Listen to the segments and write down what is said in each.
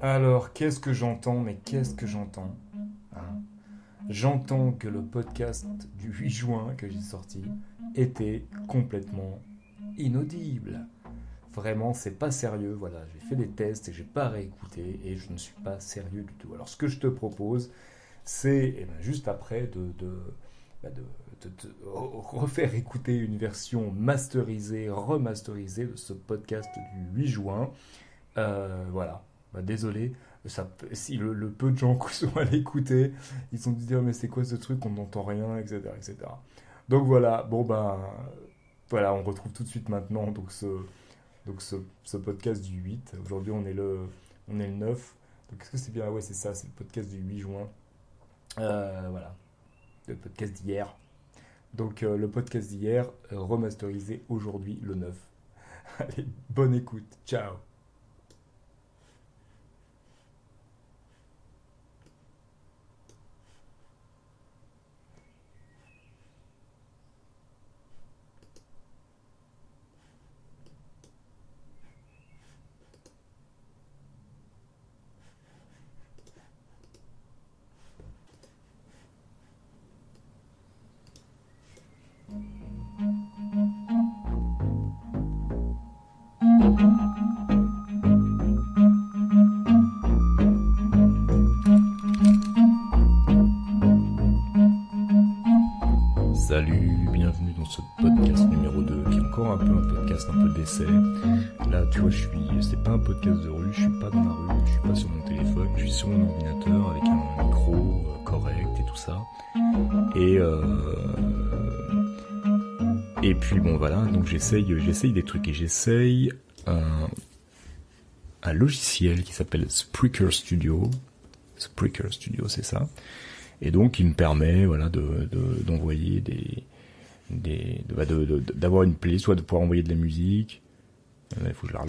Alors, qu'est-ce que j'entends Mais qu'est-ce que j'entends hein? J'entends que le podcast du 8 juin que j'ai sorti était complètement inaudible. Vraiment, c'est pas sérieux. Voilà, j'ai fait des tests et j'ai pas réécouté et je ne suis pas sérieux du tout. Alors, ce que je te propose, c'est eh ben, juste après de, de, bah, refaire écouter une version masterisée, remasterisée de ce podcast du 8 juin. Euh, voilà, bah, désolé, si le, peu de gens qui sont allés écouter, ils sont dit dire mais c'est quoi ce truc, on n'entend rien, etc., etc. Donc voilà, bon ben voilà, on retrouve tout de suite maintenant donc ce, donc ce, podcast du 8. Aujourd'hui on est le on est le 9. Donc est-ce que c'est bien? Ouais c'est ça, c'est le podcast du 8 juin. Euh, voilà, le podcast d'hier. Donc euh, le podcast d'hier euh, remasterisé aujourd'hui le 9. Allez, bonne écoute, ciao Là, tu vois, je suis, c'est pas un podcast de rue, je suis pas dans la rue, je suis pas sur mon téléphone, je suis sur mon ordinateur avec un micro euh, correct et tout ça. Et euh, et puis bon voilà, donc j'essaye, j'essaye des trucs et j'essaye un, un logiciel qui s'appelle Spreaker Studio. Spreaker Studio, c'est ça. Et donc, il me permet, voilà, de, d'envoyer des, des, d'avoir une playlist, soit de pouvoir envoyer de la musique. il faut que je la.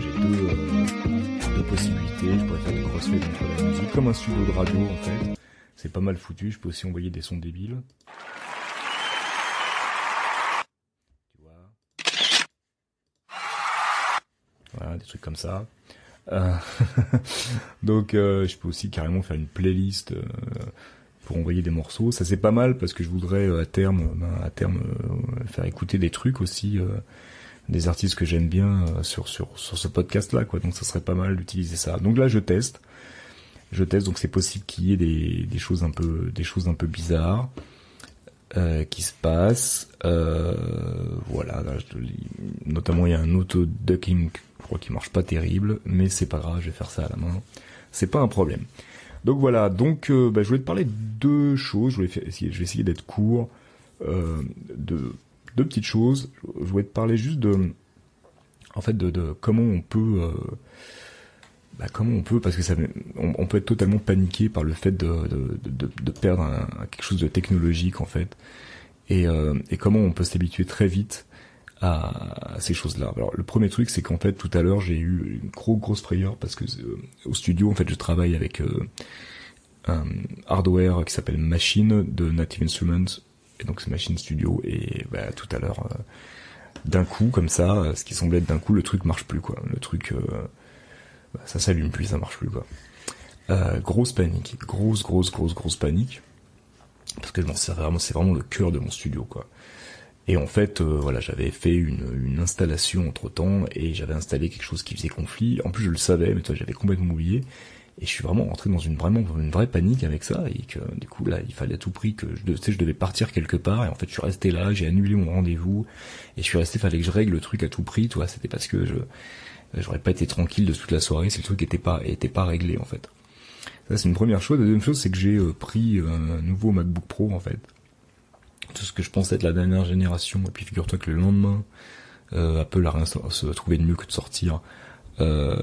J'ai deux, euh, deux, possibilités. Je pourrais faire des crossfades entre la musique, comme un studio de radio en fait. C'est pas mal foutu. Je peux aussi envoyer des sons débiles. Tu vois. Voilà, des trucs comme ça. Euh, donc, euh, je peux aussi carrément faire une playlist pour envoyer des morceaux. Ça c'est pas mal parce que je voudrais euh, à terme, ben, à terme euh, faire écouter des trucs aussi, euh, des artistes que j'aime bien sur sur sur ce podcast là quoi. Donc ça serait pas mal d'utiliser ça. Donc là je teste, je teste. Donc c'est possible qu'il y ait des des choses un peu des choses un peu bizarres. qui se passent. voilà, notamment il y a un auto-ducking, je crois qui marche pas terrible, mais c'est pas grave, je vais faire ça à la main. C'est pas un problème. Donc voilà, donc euh, bah, je voulais te parler de deux choses. Je, voulais vais essayer d'être court. Euh, de deux petites choses. Je voulais te parler juste de, en fait, de, comment on peut, euh, bah, comment on peut, parce que ça, on, peut être totalement paniqué par le fait de, de, perdre quelque chose de technologique en fait, et, et comment on peut s'habituer très vite à, ces choses-là. Alors le premier truc, c'est qu'en fait tout à l'heure j'ai eu une grosse grosse frayeur parce que euh, au studio en fait je travaille avec euh, un hardware qui s'appelle Machine de Native Instruments et donc c'est Machine Studio et bah, tout à l'heure euh, d'un coup comme ça, ce qui semblait être d'un coup le truc marche plus quoi. Le truc bah, ça s'allume plus, ça marche plus quoi. grosse panique, grosse grosse grosse grosse panique parce que c'est vraiment c'est vraiment le cœur de mon studio quoi. Et en fait, euh, voilà, j'avais fait une, installation entre temps et j'avais installé quelque chose qui faisait conflit. En plus, je le savais, mais toi, j'avais complètement oublié. Et je suis vraiment rentré dans une vraiment une vraie panique avec ça et que du coup là il fallait à tout prix que je, tu sais, je devais partir quelque part et en fait je suis resté là j'ai annulé mon rendez-vous et je suis resté fallait que je règle le truc à tout prix toi c'était parce que je j'aurais pas été tranquille de toute la soirée si le truc était pas était pas réglé en fait ça c'est une première chose la deuxième chose c'est que j'ai euh, pris un nouveau MacBook Pro en fait tout ce que je pensais être la dernière génération. Et puis figure-toi que le lendemain, euh, Apple a rien se trouvé de mieux que de sortir euh,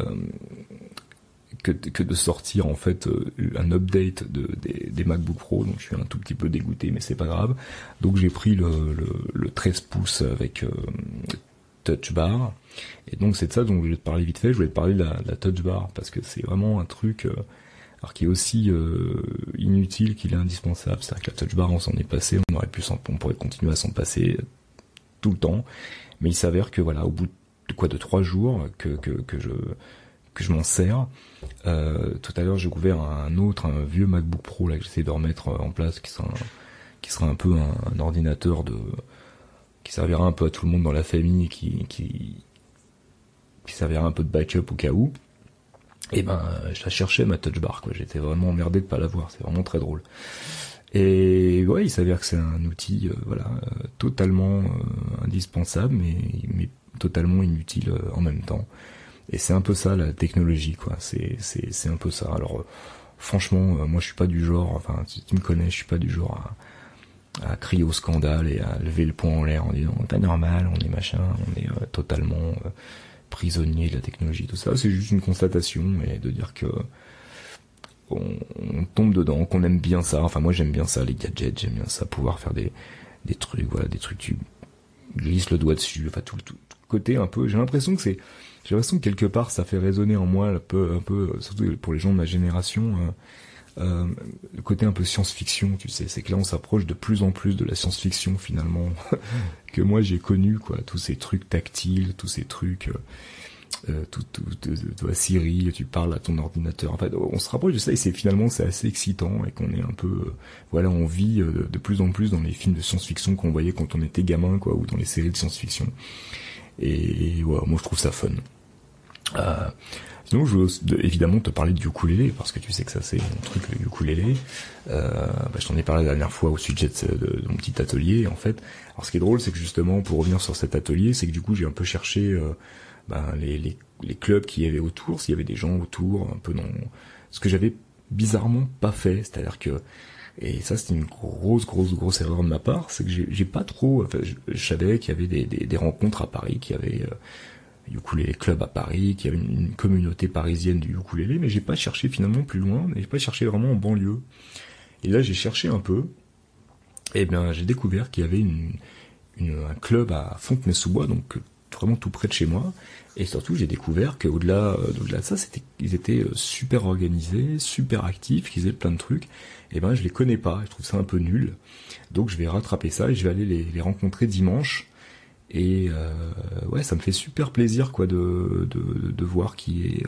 que, de sortir en fait euh, un update de, des, MacBook Pro. Donc je suis un tout petit peu dégoûté, mais c'est pas grave. Donc j'ai pris le, 13 pouces avec euh, Touch Bar. Et donc c'est de ça dont je voulais te parler vite fait. Je voulais te parler de la, de la Touch Bar parce que c'est vraiment un truc euh, qui est aussi euh, inutile qu'il est indispensable. C'est-à-dire que la touch bar, on s'en est passé, on aurait pu on pourrait continuer à s'en passer tout le temps. Mais il s'avère que voilà, au bout de quoi de trois jours que, que, que je que je m'en sers. Euh, tout à l'heure, j'ai ouvert un autre, un vieux MacBook Pro là que j'essaie de remettre en place, qui sera un, qui sera un peu un, ordinateur de qui servira un peu à tout le monde dans la famille, qui qui qui servira un peu de backup au cas où. Et ben, je la cherchais ma touch bar quoi. J'étais vraiment emmerdé de pas l'avoir. C'est vraiment très drôle. Et ouais, il s'avère que c'est un outil, euh, voilà, euh, totalement indispensable, mais, totalement inutile en même temps. Et c'est un peu ça la technologie, quoi. C'est c'est un peu ça. Alors euh, franchement, euh, moi je suis pas du genre, enfin si tu me connais, je suis pas du genre à, à crier au scandale et à lever le poing en l'air en disant pas normal, on est machin, on est euh, totalement prisonnier de la technologie, tout ça. C'est juste une constatation et de dire que on, tombe dedans, qu'on aime bien ça. Enfin moi j'aime bien ça, les gadgets, j'aime bien ça, pouvoir faire des des trucs, voilà, des trucs tu glisses le doigt dessus, enfin tout, tout, tout côté un peu. J'ai l'impression que c'est j'ai l'impression que quelque part ça fait résonner en moi un peu, un peu surtout pour les gens de ma génération, euh, euh, le côté un peu science-fiction, tu sais, c'est que là on s'approche de plus en plus de la science-fiction finalement que moi j'ai connu, quoi, tous ces trucs tactiles, tous ces trucs. Euh, euh tout, tout, de, Siri, tu parles à ton ordinateur. En on se rapproche de ça et c'est finalement c'est assez excitant et qu'on est un peu, voilà, on vit de plus en plus dans les films de science-fiction qu'on voyait quand on était gamin, quoi, ou dans les séries de science-fiction. Et, moi je trouve ça fun. Euh, sinon, je veux évidemment te parler du ukulélé, parce que tu sais que ça c'est mon truc, le ukulélé. Euh, bah, je t'en ai parlé la dernière fois au sujet de, mon petit atelier, en fait. Alors ce qui est drôle, c'est que justement, pour revenir sur cet atelier, c'est que du coup, j'ai un peu cherché ben, les, clubs qui y avait autour, s'il y avait des gens autour, un peu dans... Ce que j'avais bizarrement pas fait, c'est-à-dire que et ça, c'était une grosse, grosse, grosse erreur de ma part, c'est que j'ai pas trop. Enfin, je, savais qu'il y avait des, rencontres à Paris, qu'il y avait euh, ukulélé club à Paris, qu'il y avait une, communauté parisienne du ukulélé, mais j'ai pas cherché finalement plus loin, j'ai pas cherché vraiment en banlieue. Et là, j'ai cherché un peu, et bien j'ai découvert qu'il y avait un club à Fontenay-sous-Bois, donc vraiment tout près de chez moi. Et surtout, j'ai découvert qu'au-delà au-delà de ça, ils étaient euh, super organisés, super actifs, qu'ils faisaient plein de trucs. Et ben, je les connais pas, je trouve ça un peu nul. Donc, je vais rattraper ça et je vais aller les rencontrer dimanche et euh, ouais, ça me fait super plaisir quoi de, de, de voir qu'il y,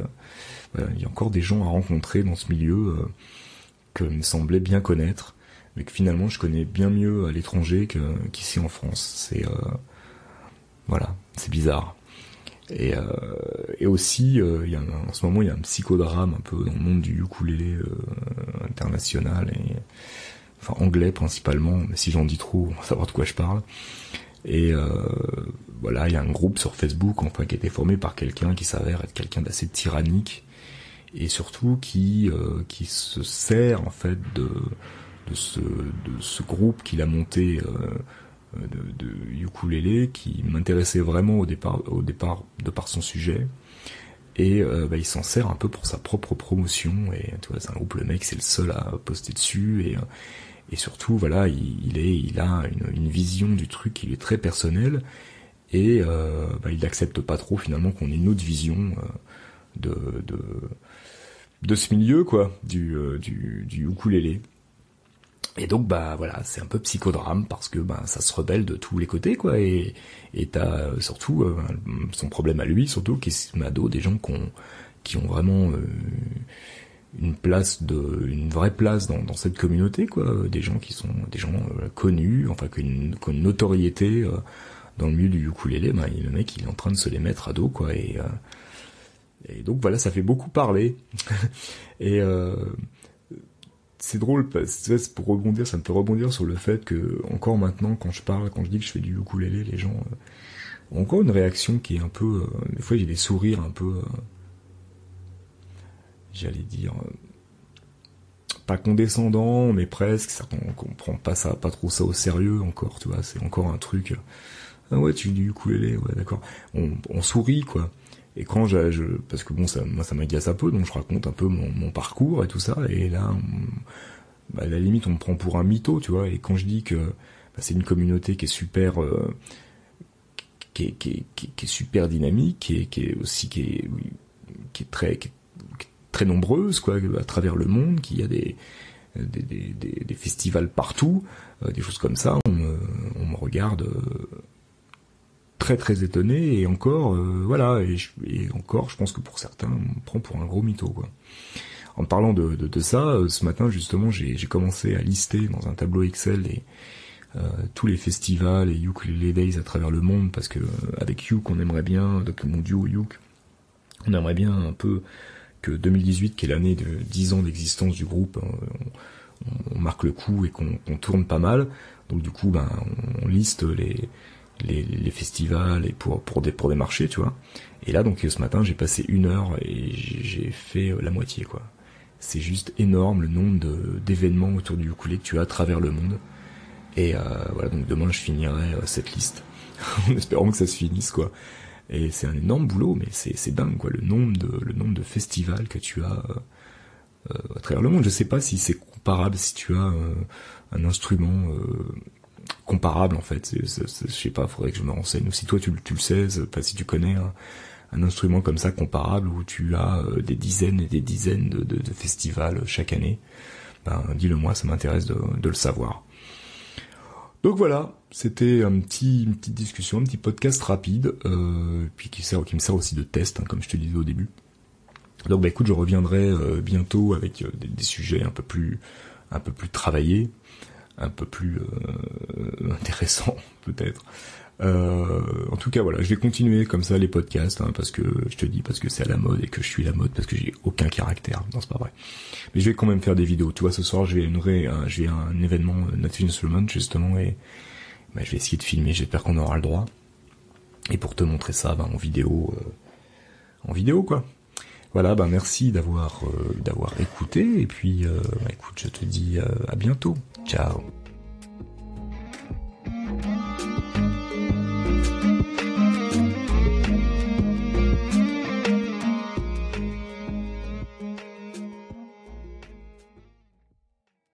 euh, y a encore des gens à rencontrer dans ce milieu euh, que me semblait bien connaître, mais que finalement je connais bien mieux à l'étranger qu'ici en France. C'est voilà, c'est bizarre. Et, euh, et aussi, il y a, en ce moment, il y a un psychodrame un peu dans le monde du ukulélé international et enfin anglais principalement. Mais si j'en dis trop, on va savoir de quoi je parle. Et euh, voilà, il y a un groupe sur Facebook qui a été formé par quelqu'un qui s'avère être quelqu'un d'assez tyrannique et surtout qui euh, qui se sert en fait de de ce de ce groupe qu'il a monté euh, de, de ukulélé qui m'intéressait vraiment au départ au départ de par son sujet. Et bah, il s'en sert un peu pour sa propre promotion. Et tu vois c'est un groupe le mec c'est le seul à poster dessus. Et et surtout voilà il, il a une, vision du truc qui est très personnelle. Et euh, bah, il n'accepte pas trop finalement qu'on ait une autre vision euh, de, de de ce milieu quoi du euh, du, du ukulélé. Et donc bah voilà c'est un peu psychodrame parce que bah ça se rebelle de tous les côtés quoi. Et et t'as surtout son problème à lui surtout qui est Mado des gens qui ont qui ont vraiment une place de une vraie place dans, cette communauté quoi. Des gens qui sont des gens euh, connus enfin qui ont une, notoriété euh, dans le milieu du ukulélé ben le mec il est en train de se les mettre à dos quoi et euh, et donc voilà ça fait beaucoup parler. Et c'est drôle parce que pour rebondir ça me fait rebondir sur le fait que encore maintenant quand je parle quand je dis que je fais du ukulélé les gens ont encore une réaction qui est un peu des fois j'ai des sourires un peu j'allais dire euh, pas condescendant mais presque on comprend pas ça pas trop ça au sérieux encore tu vois c'est encore un truc euh, ah ouais tu dis ukulélé ouais d'accord. On, sourit quoi. Et quand je, parce que bon ça moi ça m'agace un peu donc je raconte un peu mon, parcours et tout ça et là bah, à la limite on me prend pour un mytho tu vois et quand je dis que bah, c'est une communauté qui est super euh, qui, est, qui, est, super dynamique qui est, qui est aussi qui est, qui est très très nombreuses quoi à travers le monde, qu'il y a des des, des, festivals partout, euh, des choses comme ça. On me, regarde euh, très très étonné et encore voilà et, encore je pense que pour certains on me prend pour un gros mytho quoi. En parlant de, ça, ce matin justement j'ai commencé à lister dans un tableau Excel les, euh, tous les festivals et Ukulele Days à travers le monde parce que avec Yuk on aimerait bien, donc mon duo Yuk, on aimerait bien un peu que 2018 qui est l'année de 10 ans d'existence du groupe, on, marque le coup et qu'on tourne pas mal. Donc du coup, ben, on, liste les, les, festivals et pour, pour, des, pour des marchés, tu vois. Et là, donc ce matin, j'ai passé une heure et j'ai fait la moitié, quoi. C'est juste énorme le nombre d'événements autour du ukulélé que tu as à travers le monde. Et euh, voilà, donc demain, je finirai euh, cette liste en espérant que ça se finisse, quoi. Et c'est un énorme boulot, mais c'est dingue, quoi, le nombre de le nombre de festivals que tu as euh, à travers le monde. Je sais pas si c'est comparable, si tu as un instrument comparable en fait. je sais pas, faudrait que je me renseigne. Ou si toi tu, tu le sais, pas si tu connais un, instrument comme ça comparable où tu as des dizaines et des dizaines de, de, de festivals chaque année, ben dis-le moi, ça m'intéresse de, de, le savoir. Donc voilà, c'était un petit, une petite discussion, un petit podcast rapide, euh, puis qui, me sert aussi de test, hein, comme je te disais au début. Donc bah écoute, je reviendrai euh, bientôt avec euh, des, sujets un peu plus, un peu plus travaillés, un peu plus intéressants peut-être. Euh, en tout cas, voilà, je vais continuer comme ça les podcasts, hein, parce que je te dis parce que c'est à la mode et que je suis la mode, parce que j'ai aucun caractère. Non, c'est pas vrai. Mais je vais quand même faire des vidéos. Tu vois, ce soir, je vais une un, j'ai un événement Native Instrument justement et bah, je vais essayer de filmer. J'espère qu'on aura le droit. Et pour te montrer ça, bah, en vidéo, euh, en vidéo quoi. Voilà, bah merci d'avoir euh, d'avoir écouté et puis euh, bah, écoute, je te dis à bientôt. Ciao.